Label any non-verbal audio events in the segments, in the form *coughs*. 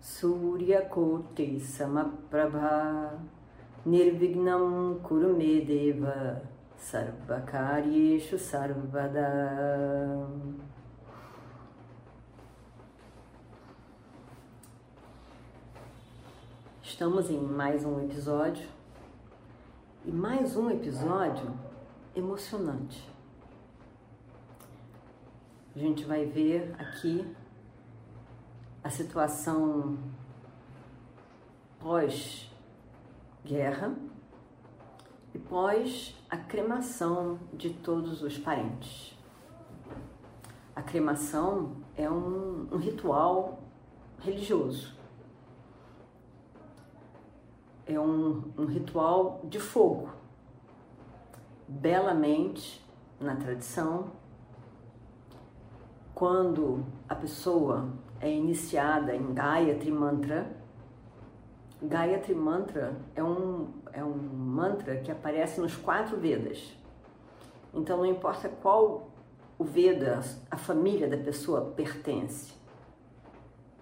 Suryakote Samaprabha. Nirvignam Kurumedeva Sarvakaryeshu Sarvada. Estamos em mais um episódio. E mais um episódio emocionante. A gente vai ver aqui a situação pós-guerra e pós a cremação de todos os parentes. A cremação é um, um ritual religioso é um, um ritual de fogo, belamente na tradição. Quando a pessoa é iniciada em Gayatri Mantra, Gayatri Mantra é um, é um mantra que aparece nos quatro Vedas. Então, não importa qual o Veda, a família da pessoa pertence,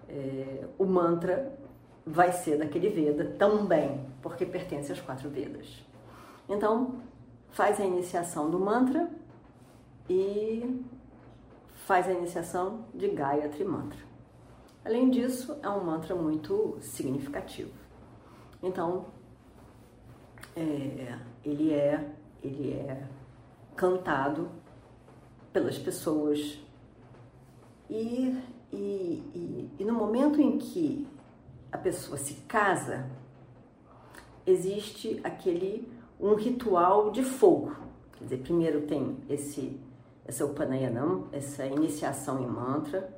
é, o mantra vai ser daquele Veda também, porque pertence às quatro Vedas. Então, faz a iniciação do mantra e faz a iniciação de Gayatri Mantra. Além disso, é um mantra muito significativo. Então, é, ele é ele é cantado pelas pessoas e, e, e, e no momento em que a pessoa se casa, existe aquele um ritual de fogo. Quer dizer, primeiro tem esse essa Upanayanam, essa iniciação em mantra,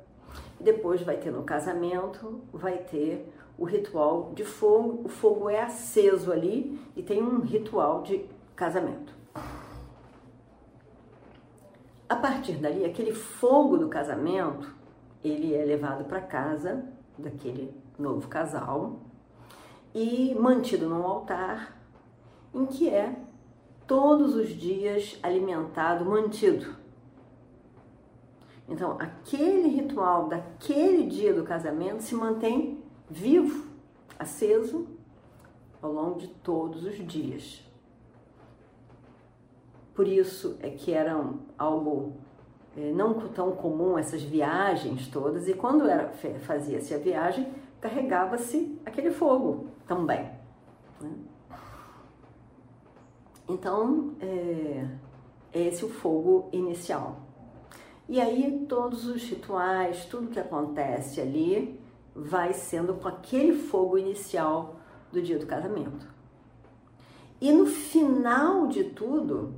depois vai ter no casamento, vai ter o ritual de fogo. O fogo é aceso ali e tem um ritual de casamento. A partir dali, aquele fogo do casamento, ele é levado para casa daquele novo casal e mantido num altar em que é todos os dias alimentado, mantido. Então, aquele ritual daquele dia do casamento se mantém vivo, aceso ao longo de todos os dias. Por isso é que era algo é, não tão comum essas viagens todas, e quando fazia-se a viagem, carregava-se aquele fogo também. Né? Então, é, é esse o fogo inicial. E aí, todos os rituais, tudo que acontece ali, vai sendo com aquele fogo inicial do dia do casamento. E no final de tudo,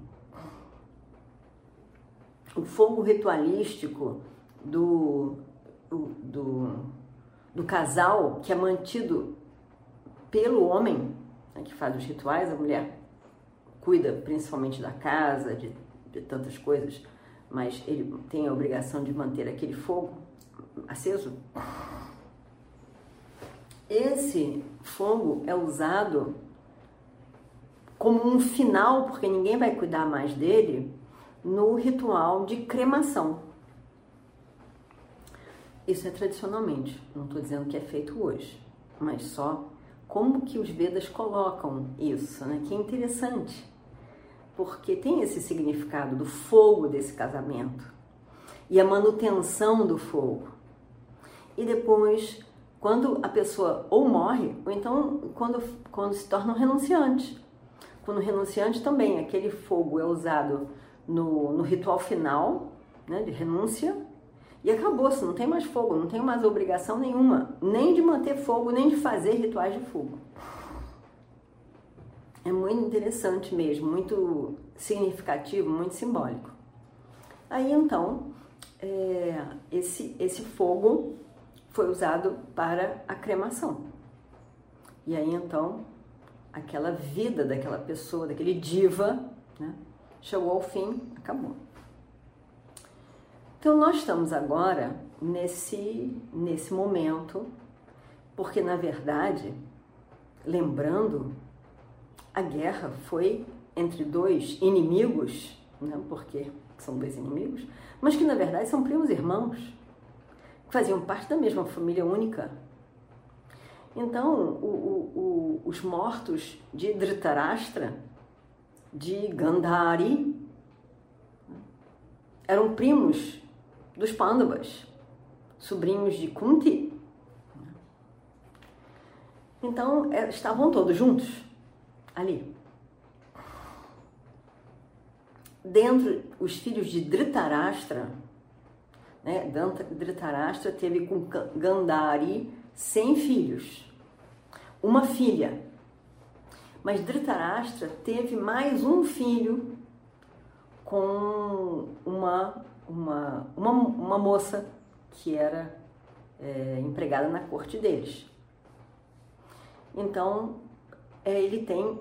o fogo ritualístico do, do, do casal que é mantido pelo homem, né, que faz os rituais, a mulher cuida principalmente da casa, de, de tantas coisas, mas ele tem a obrigação de manter aquele fogo aceso. Esse fogo é usado como um final, porque ninguém vai cuidar mais dele, no ritual de cremação. Isso é tradicionalmente, não estou dizendo que é feito hoje, mas só como que os Vedas colocam isso, né? Que é interessante, porque tem esse significado do fogo desse casamento e a manutenção do fogo. E depois, quando a pessoa ou morre, ou então quando, quando se torna um renunciante. Quando renunciante também, aquele fogo é usado no, no ritual final, né, de renúncia, e acabou-se, não tem mais fogo, não tem mais obrigação nenhuma, nem de manter fogo, nem de fazer rituais de fogo. É muito interessante mesmo, muito significativo, muito simbólico. Aí então, é, esse, esse fogo foi usado para a cremação. E aí então, aquela vida daquela pessoa, daquele diva, né? chegou ao fim, acabou. Então nós estamos agora nesse, nesse momento, porque na verdade, lembrando, a guerra foi entre dois inimigos, né? porque são dois inimigos, mas que na verdade são primos irmãos, que faziam parte da mesma família única. Então, o, o, o, os mortos de Dhritarashtra, de Gandhari, eram primos dos Pandavas, sobrinhos de Kunti. Então, é, estavam todos juntos ali. Dentro, os filhos de Dhritarashtra, né, Dhritarashtra teve com Gandhari 100 filhos, uma filha. Mas Dhritarashtra teve mais um filho com uma, uma, uma, uma moça que era é, empregada na corte deles. Então, é, ele tem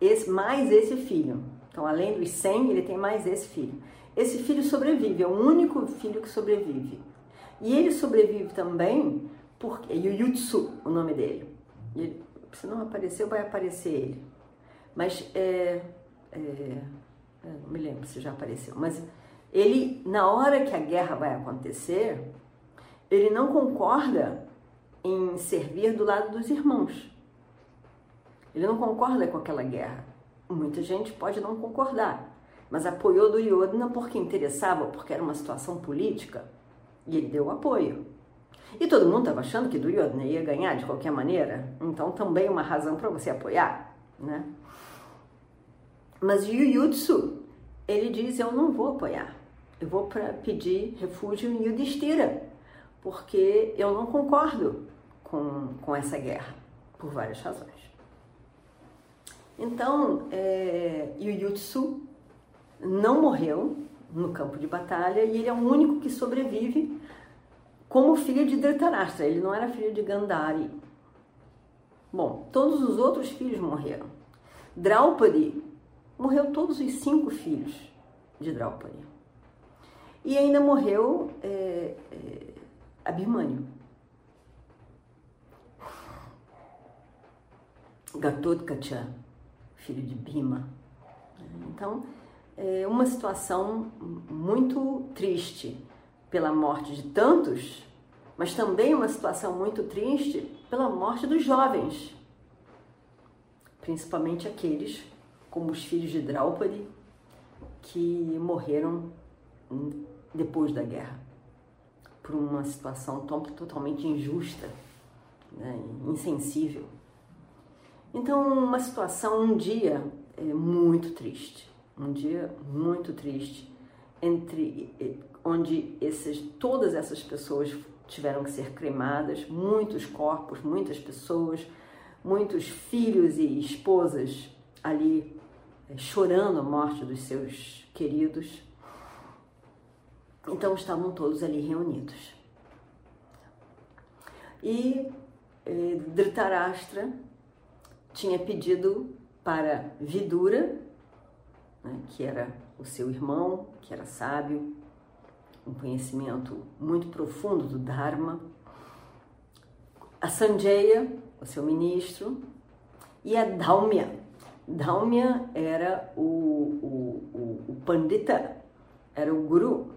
esse, mais esse filho. Então, além dos 100, ele tem mais esse filho. Esse filho sobrevive, é o único filho que sobrevive. E ele sobrevive também porque é Yuyutsu o nome dele. Ele, se não apareceu, vai aparecer ele. Mas é, é, não me lembro se já apareceu. Mas ele, na hora que a guerra vai acontecer, ele não concorda em servir do lado dos irmãos. Ele não concorda com aquela guerra. Muita gente pode não concordar, mas apoiou Duryodhana porque interessava, porque era uma situação política, e ele deu apoio. E todo mundo estava achando que Duryodhana ia ganhar de qualquer maneira, então também uma razão para você apoiar, né? Mas Yuyutsu, ele diz, eu não vou apoiar, eu vou para pedir refúgio em Yudhishthira, porque eu não concordo com, com essa guerra, por várias razões. Então, é, Yuyutsu não morreu no campo de batalha e ele é o único que sobrevive como filho de Dhritarashtra, ele não era filho de Gandhari. Bom, todos os outros filhos morreram. Draupadi morreu todos os cinco filhos de Draupadi. E ainda morreu é, é, Abhimanyu. Gatotkacha, filho de Bhima. Então, é uma situação muito triste pela morte de tantos, mas também uma situação muito triste pela morte dos jovens, principalmente aqueles como os filhos de Draupadi que morreram depois da guerra por uma situação totalmente injusta, né, insensível. Então, uma situação, um dia é muito triste, um dia muito triste entre onde esses, todas essas pessoas tiveram que ser cremadas, muitos corpos, muitas pessoas, muitos filhos e esposas ali eh, chorando a morte dos seus queridos. Então estavam todos ali reunidos. E eh, Dhritarashtra tinha pedido para Vidura, né, que era o seu irmão, que era sábio, um conhecimento muito profundo do Dharma, a Sanjaya, o seu ministro, e a Daumya. Daumya era o, o, o, o Pandita, era o guru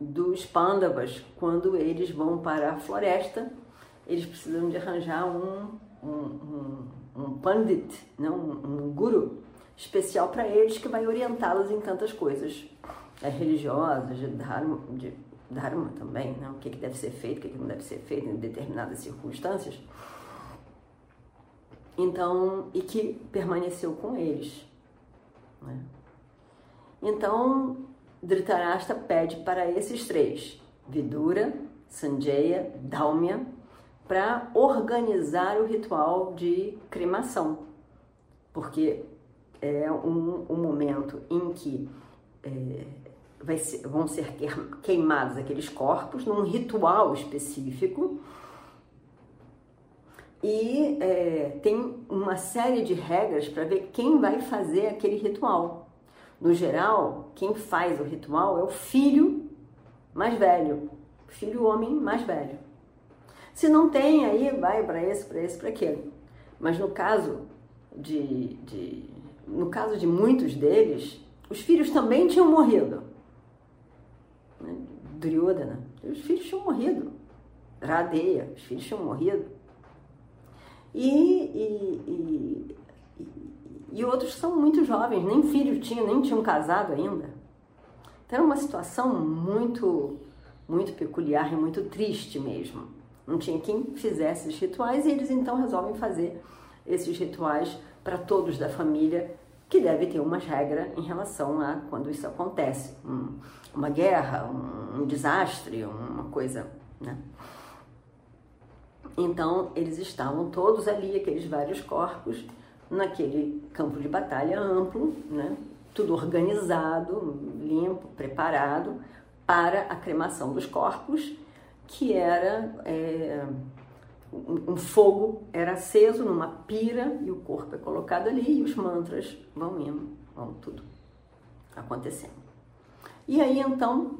dos Pandavas. Quando eles vão para a floresta, eles precisam de arranjar um, um, um, um Pandit, não? um, um guru especial para eles que vai orientá-los em tantas coisas é, religiosas, de dharma, de dharma também, né? o que, que deve ser feito, o que, que não deve ser feito em determinadas circunstâncias. Então, e que permaneceu com eles. Né? Então, Dhritarashtra pede para esses três, Vidura, Sanjaya, Daumya, para organizar o ritual de cremação, porque é um, um momento em que é, ser, vão ser queimados aqueles corpos num ritual específico e é, tem uma série de regras para ver quem vai fazer aquele ritual. No geral, quem faz o ritual é o filho mais velho, filho homem mais velho. Se não tem, aí vai para esse, para esse, para aquele. Mas no caso de, de, no caso de muitos deles, os filhos também tinham morrido. Né? Duryodhana, os filhos tinham morrido. Radeia, os filhos tinham morrido. E, e, e, e, outros são muito jovens, nem filhos tinham, nem tinham casado ainda. Então era uma situação muito, muito peculiar e muito triste mesmo. Não tinha quem fizesse os rituais e eles então resolvem fazer esses rituais para todos da família, que deve ter umas regras em relação a quando isso acontece. Um, uma guerra, um, um desastre, uma coisa, né? Então, eles estavam todos ali, aqueles vários corpos, naquele campo de batalha amplo, né? tudo organizado, limpo, preparado para a cremação dos corpos, que era é, um, um fogo era aceso numa pira e o corpo é colocado ali e os mantras vão indo, vão tudo acontecendo. E aí então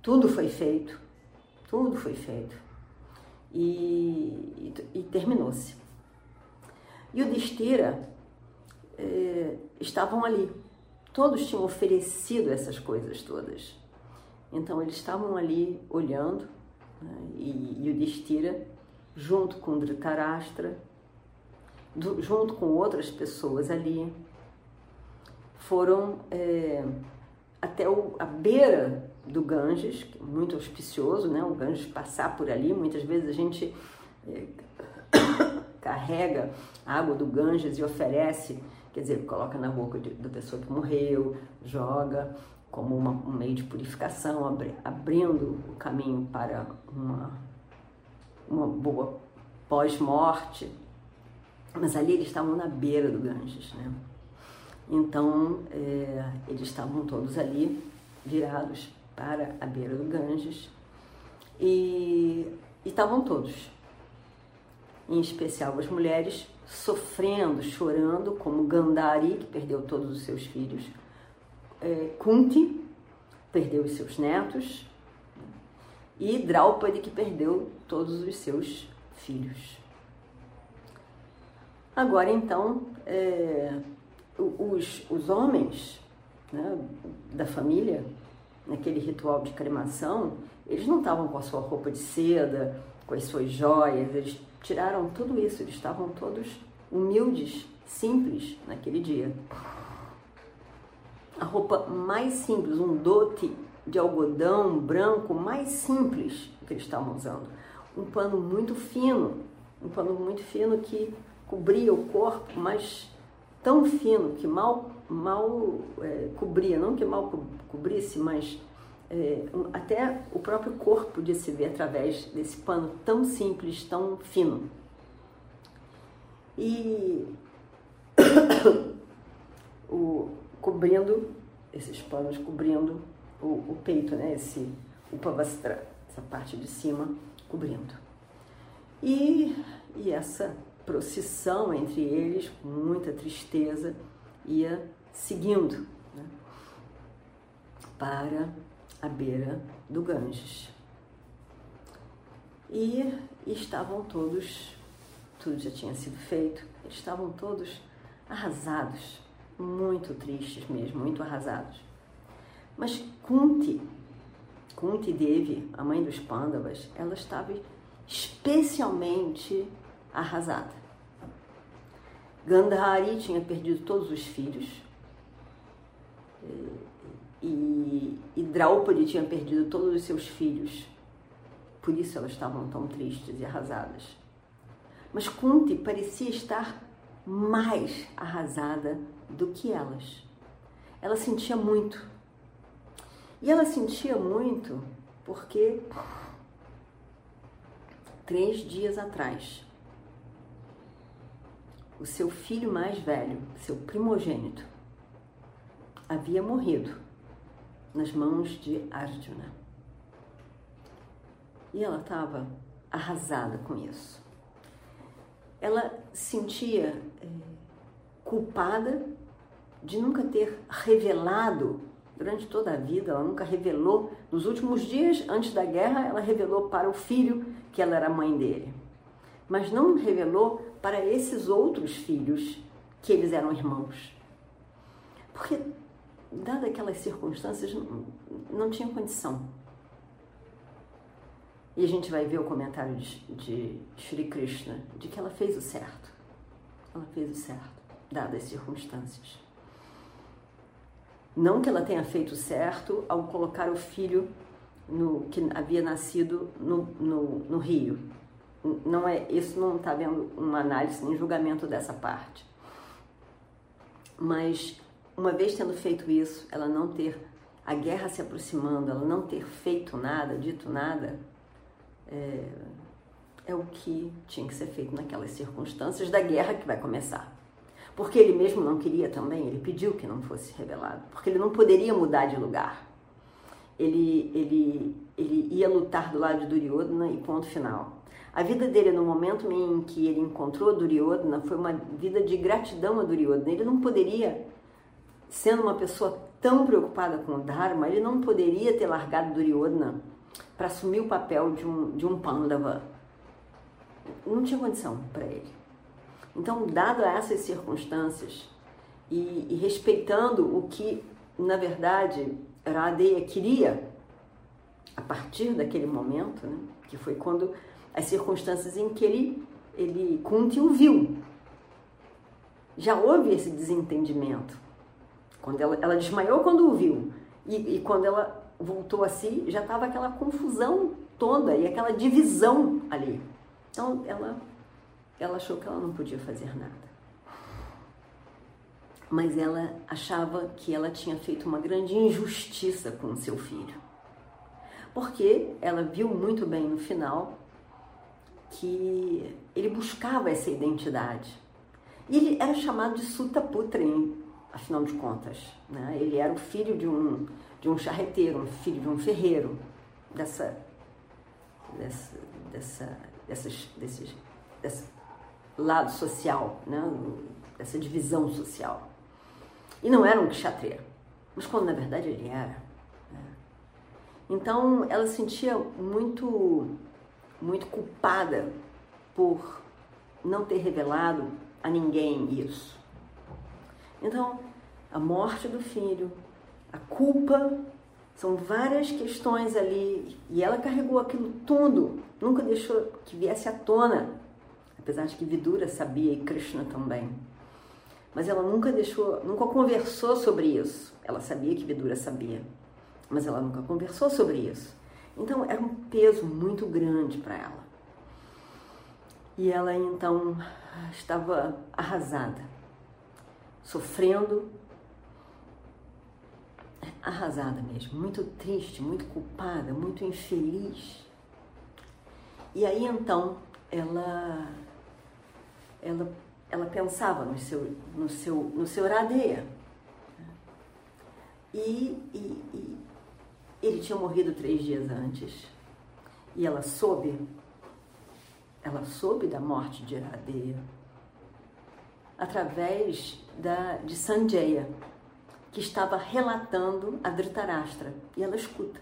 tudo foi feito, tudo foi feito e, e, e terminou-se. E o Destira eh, estavam ali, todos tinham oferecido essas coisas todas. Então eles estavam ali olhando e, o Destira, junto com Dhritarashtra, junto com outras pessoas ali, foram é, até o, a beira do Ganges, é muito auspicioso, né? O Ganges passar por ali, muitas vezes a gente é, *coughs* carrega a água do Ganges e oferece, quer dizer, coloca na boca de, da pessoa que morreu, joga como uma, um meio de purificação, abri, abrindo o caminho para uma, uma boa pós-morte. Mas ali eles estavam na beira do Ganges, né? Então, é, eles estavam todos ali, virados para a beira do Ganges, e, estavam todos, em especial as mulheres, sofrendo, chorando, como Gandhari, que perdeu todos os seus filhos, é, Kunti, perdeu os seus netos, e Draupadi, que perdeu todos os seus filhos. Agora, então, é, os, os homens né, da família, naquele ritual de cremação, eles não estavam com a sua roupa de seda, com as suas joias, eles tiraram tudo isso, eles estavam todos humildes, simples naquele dia. A roupa mais simples, um dote de algodão branco mais simples que eles estavam usando. Um pano muito fino, um pano muito fino que cobria o corpo, mas tão fino que mal, mal é, cobria, não que mal co cobrisse, mas é, até o próprio corpo podia se ver através desse pano tão simples, tão fino. E *coughs* o, cobrindo, esses panos cobrindo o, o peito, né? Esse, o pavastra, essa parte de cima cobrindo. E, e essa procissão entre eles, com muita tristeza, ia seguindo né, para a beira do Ganges. E, e estavam todos, tudo já tinha sido feito, estavam todos arrasados, muito tristes mesmo, muito arrasados. Mas Kunti, Kunti Devi, a mãe dos Pandavas, ela estava especialmente arrasada. Gandhari tinha perdido todos os filhos. E, e Draupadi tinha perdido todos os seus filhos. Por isso elas estavam tão tristes e arrasadas. Mas Kunti parecia estar mais arrasada do que elas. Ela sentia muito. E ela sentia muito porque três dias atrás o seu filho mais velho, seu primogênito, havia morrido nas mãos de Arjuna. E ela estava arrasada com isso. ela sentia é, culpada de nunca ter revelado durante toda a vida, ela nunca revelou. Nos últimos dias, antes da guerra, ela revelou para o filho que ela era mãe dele, mas não revelou para esses outros filhos que eles eram irmãos. Porque, dadas aquelas circunstâncias, não, não tinha condição. E a gente vai ver o comentário de, de Shri Krishna, de que ela fez o certo. Ela fez o certo, dadas as circunstâncias. Não que ela tenha feito certo ao colocar o filho no, que havia nascido no, no, no rio. Não é, isso não está vendo uma análise nem julgamento dessa parte. Mas uma vez tendo feito isso, ela não ter a guerra se aproximando, ela não ter feito nada, dito nada, é, é o que tinha que ser feito naquelas circunstâncias da guerra que vai começar. Porque ele mesmo não queria também, ele pediu que não fosse revelado, porque ele não poderia mudar de lugar. Ele, ele, ele ia lutar do lado de Duryodhana e ponto final. A vida dele no momento em que ele encontrou Duryodhana foi uma vida de gratidão a Duryodhana. Ele não poderia, sendo uma pessoa tão preocupada com o Dharma, ele não poderia ter largado Duryodhana para assumir o papel de um, de um Pandava. Não tinha condição para ele. Então, dado essas circunstâncias e, e, respeitando o que, na verdade, Radeya queria, a partir daquele momento, né, que foi quando as circunstâncias em que ele, ele Kunti o viu. Já houve esse desentendimento. Quando ela, ela desmaiou quando o viu. E, e quando ela voltou a si, já estava aquela confusão toda e aquela divisão ali. Então ela, ela achou que ela não podia fazer nada. Mas ela achava que ela tinha feito uma grande injustiça com o seu filho. Porque ela viu muito bem no final que ele buscava essa identidade. E ele era chamado de Sutaputra, afinal de contas. Né? Ele era o filho de um, de um charreteiro, um filho de um ferreiro, dessa, dessa, dessa, dessas, desses, desse lado social, né? dessa divisão social. E não era um kshatriya, mas quando na verdade ele era. Né? Então ela sentia muito muito culpada por não ter revelado a ninguém isso. Então, a morte do filho, a culpa, são várias questões ali e ela carregou aquilo tudo, nunca deixou que viesse à tona, apesar de que Vidura sabia e Krishna também. Mas ela nunca deixou, nunca conversou sobre isso. Ela sabia que Vidura sabia, mas ela nunca conversou sobre isso. Então era um peso muito grande para ela. E ela então estava arrasada, sofrendo, arrasada mesmo, muito triste, muito culpada, muito infeliz. E aí então ela ela ela pensava no seu no seu no seu radeia. E, e, e ele tinha morrido três dias antes. E ela soube, ela soube da morte de Iradeya através da, de Sanjaya, que estava relatando a Dhritarashtra. E ela escuta.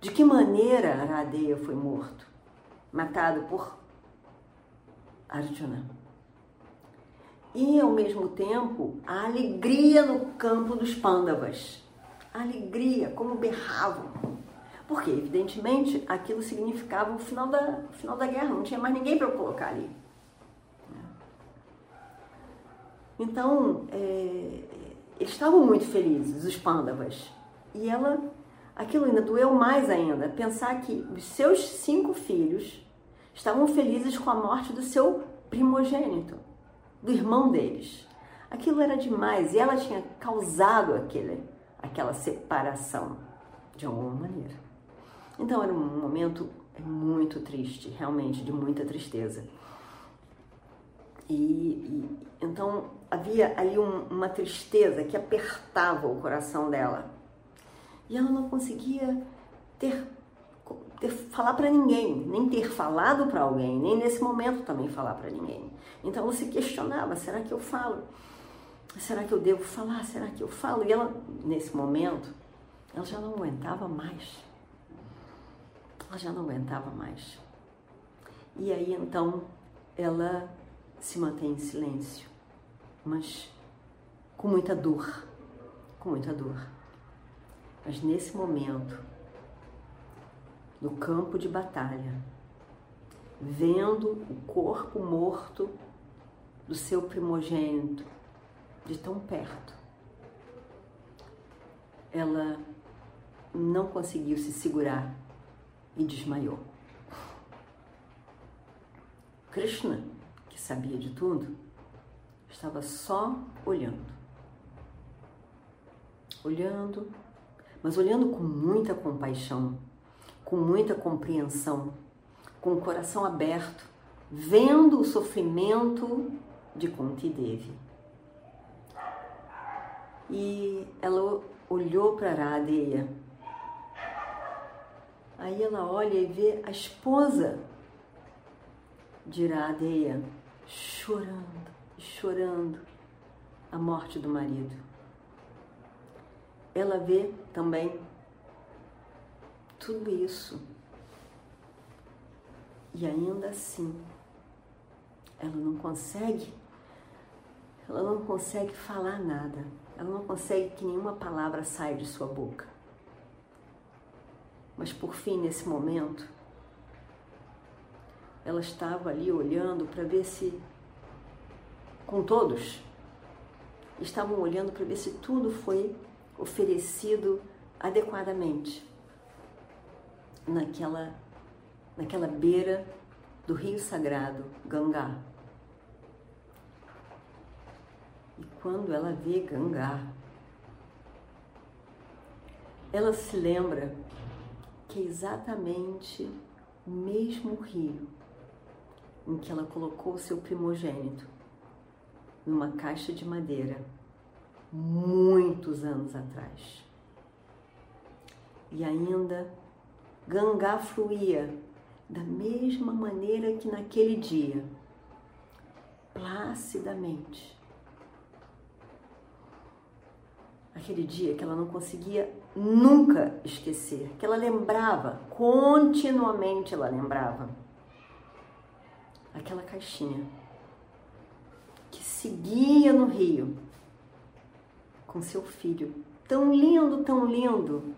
De que maneira Aradeya foi morto? Matado por Arjuna. E, ao mesmo tempo, a alegria no campo dos Pandavas alegria, como berravam. Porque, evidentemente, aquilo significava o final da, o final da guerra, não tinha mais ninguém para colocar ali. Então, é, eles estavam muito felizes, os pândavas. E ela, aquilo ainda doeu mais ainda, pensar que os seus cinco filhos estavam felizes com a morte do seu primogênito, do irmão deles. Aquilo era demais e ela tinha causado aquele, aquela separação de alguma maneira. Então era um momento muito triste, realmente de muita tristeza. E, e então havia ali um, uma tristeza que apertava o coração dela. E ela não conseguia ter, ter, falar para ninguém, nem ter falado para alguém, nem nesse momento também falar para ninguém. Então ela se questionava: será que eu falo? Será que eu devo falar? Será que eu falo? E ela, nesse momento, ela já não aguentava mais. Ela já não aguentava mais. E aí então ela se mantém em silêncio, mas com muita dor, com muita dor. Mas nesse momento, no campo de batalha, vendo o corpo morto do seu primogênito de tão perto, ela não conseguiu se segurar e desmaiou. Krishna, que sabia de tudo, estava só olhando. Olhando, mas olhando com muita compaixão, com muita compreensão, com o coração aberto, vendo o sofrimento de Kunti Devi. E ela olhou para Radeya. Aí ela olha e vê a esposa de Radeya chorando, chorando a morte do marido. Ela vê também tudo isso. E ainda assim, ela não consegue, ela não consegue falar nada. Ela não consegue que nenhuma palavra saia de sua boca. Mas por fim, nesse momento, ela estava ali olhando para ver se, com todos, estavam olhando para ver se tudo foi oferecido adequadamente naquela, naquela beira do rio sagrado Gangá. E quando ela vê Gangá, ela se lembra que é exatamente o mesmo rio em que ela colocou o seu primogênito numa caixa de madeira muitos anos atrás. E ainda Gangá fluía da mesma maneira que naquele dia, placidamente. Aquele dia que ela não conseguia nunca esquecer, que ela lembrava, continuamente ela lembrava aquela caixinha que seguia no rio com seu filho, tão lindo, tão lindo,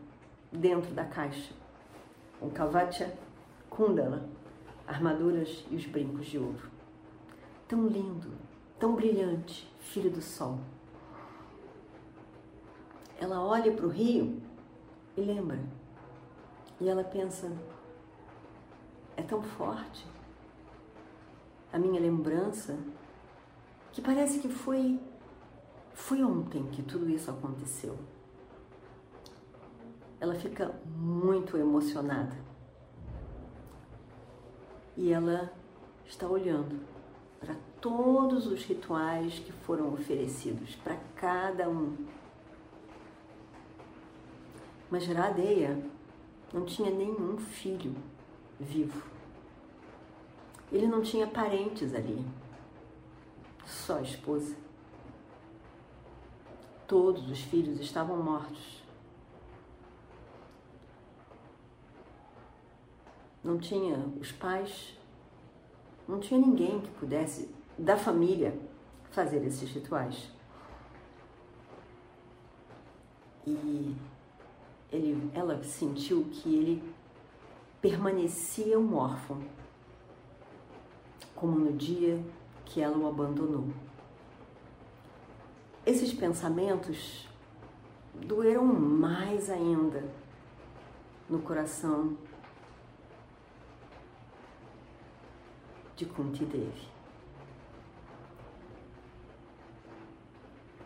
dentro da caixa, com Kavacha Kundala, armaduras e os brincos de ouro. Tão lindo, tão brilhante, filho do sol. Ela olha para o rio e lembra. E ela pensa: é tão forte a minha lembrança que parece que foi foi ontem que tudo isso aconteceu. Ela fica muito emocionada. E ela está olhando para todos os rituais que foram oferecidos para cada um. Mas Radeia não tinha nenhum filho vivo. Ele não tinha parentes ali, só a esposa. Todos os filhos estavam mortos. Não tinha os pais, não tinha ninguém que pudesse, da família, fazer esses rituais. E ele, ela sentiu que ele permanecia um órfão como no dia que ela o abandonou. Esses pensamentos doeram mais ainda no coração de Kunti Devi.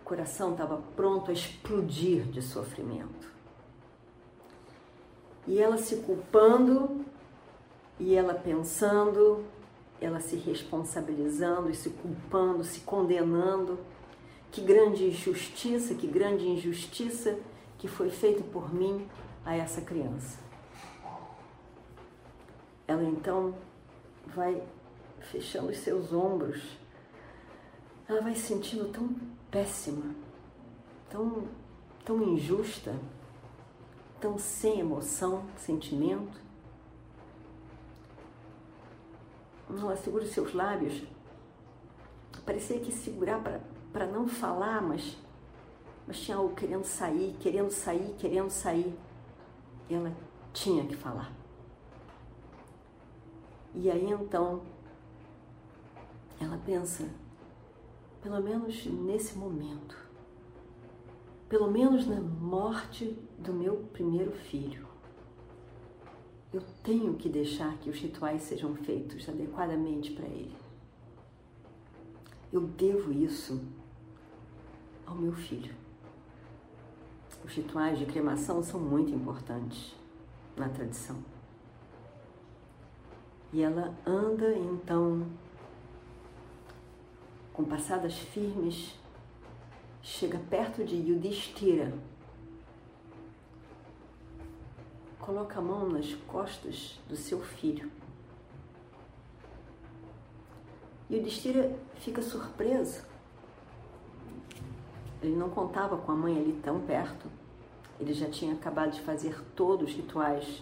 O coração estava pronto a explodir de sofrimento. E ela se culpando, e ela pensando ela se responsabilizando e se culpando, se condenando. Que grande injustiça, que grande injustiça que foi feita por mim a essa criança. ela então vai fechando os seus ombros. Ela vai se sentindo tão péssima, tão, tão injusta, tão sem emoção, sentimento. Ela segura os seus lábios. Parecia que segurar para não falar, mas, mas tinha algo querendo sair, querendo sair, querendo sair. E ela tinha que falar. E aí então ela pensa, pelo menos nesse momento, pelo menos na morte do meu primeiro filho, eu tenho que deixar que os rituais sejam feitos adequadamente para ele. Eu devo isso ao meu filho. Os rituais de cremação são muito importantes na tradição. E ela anda então, com passadas firmes, chega perto de Yudhishthira, coloca a mão nas costas do seu filho. Yudhishthira fica surpreso. Ele não contava com a mãe ali tão perto. Ele já tinha acabado de fazer todos os rituais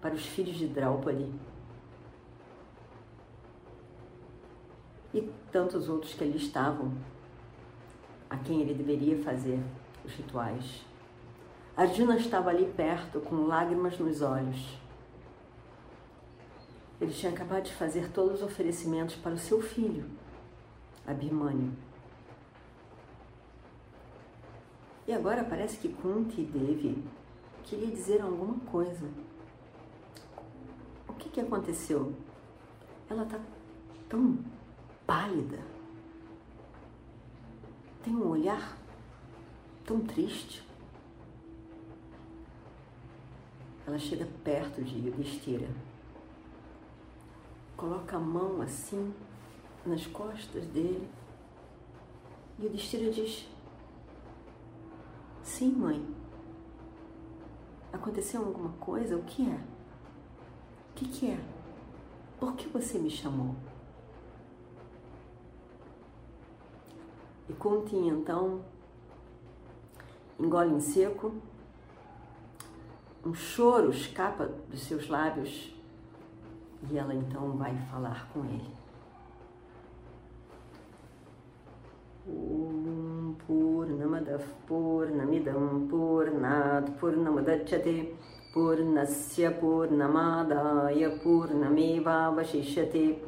para os filhos de Draupadi. E tantos outros que ali estavam, a quem ele deveria fazer os rituais. Arjuna estava ali perto, com lágrimas nos olhos. Ele tinha acabado de fazer todos os oferecimentos para o seu filho, Abhimanyu. E agora parece que Kunti Devi queria dizer alguma coisa. O que, que aconteceu? Ela está tão pálida, tem um olhar tão triste. Ela chega perto de Yudhishthira, coloca a mão assim nas costas dele. E Yudhishthira diz: Sim, mãe. Aconteceu alguma coisa? O que é? O que, que é? Por que você me chamou? E Kunti então engole em seco, um choro escapa dos seus lábios e ela então vai falar com ele. Om Purnamadav Purnamidam Purnat Purnamadachyate Purnasya Purnamadaya Purnameva Vashishyate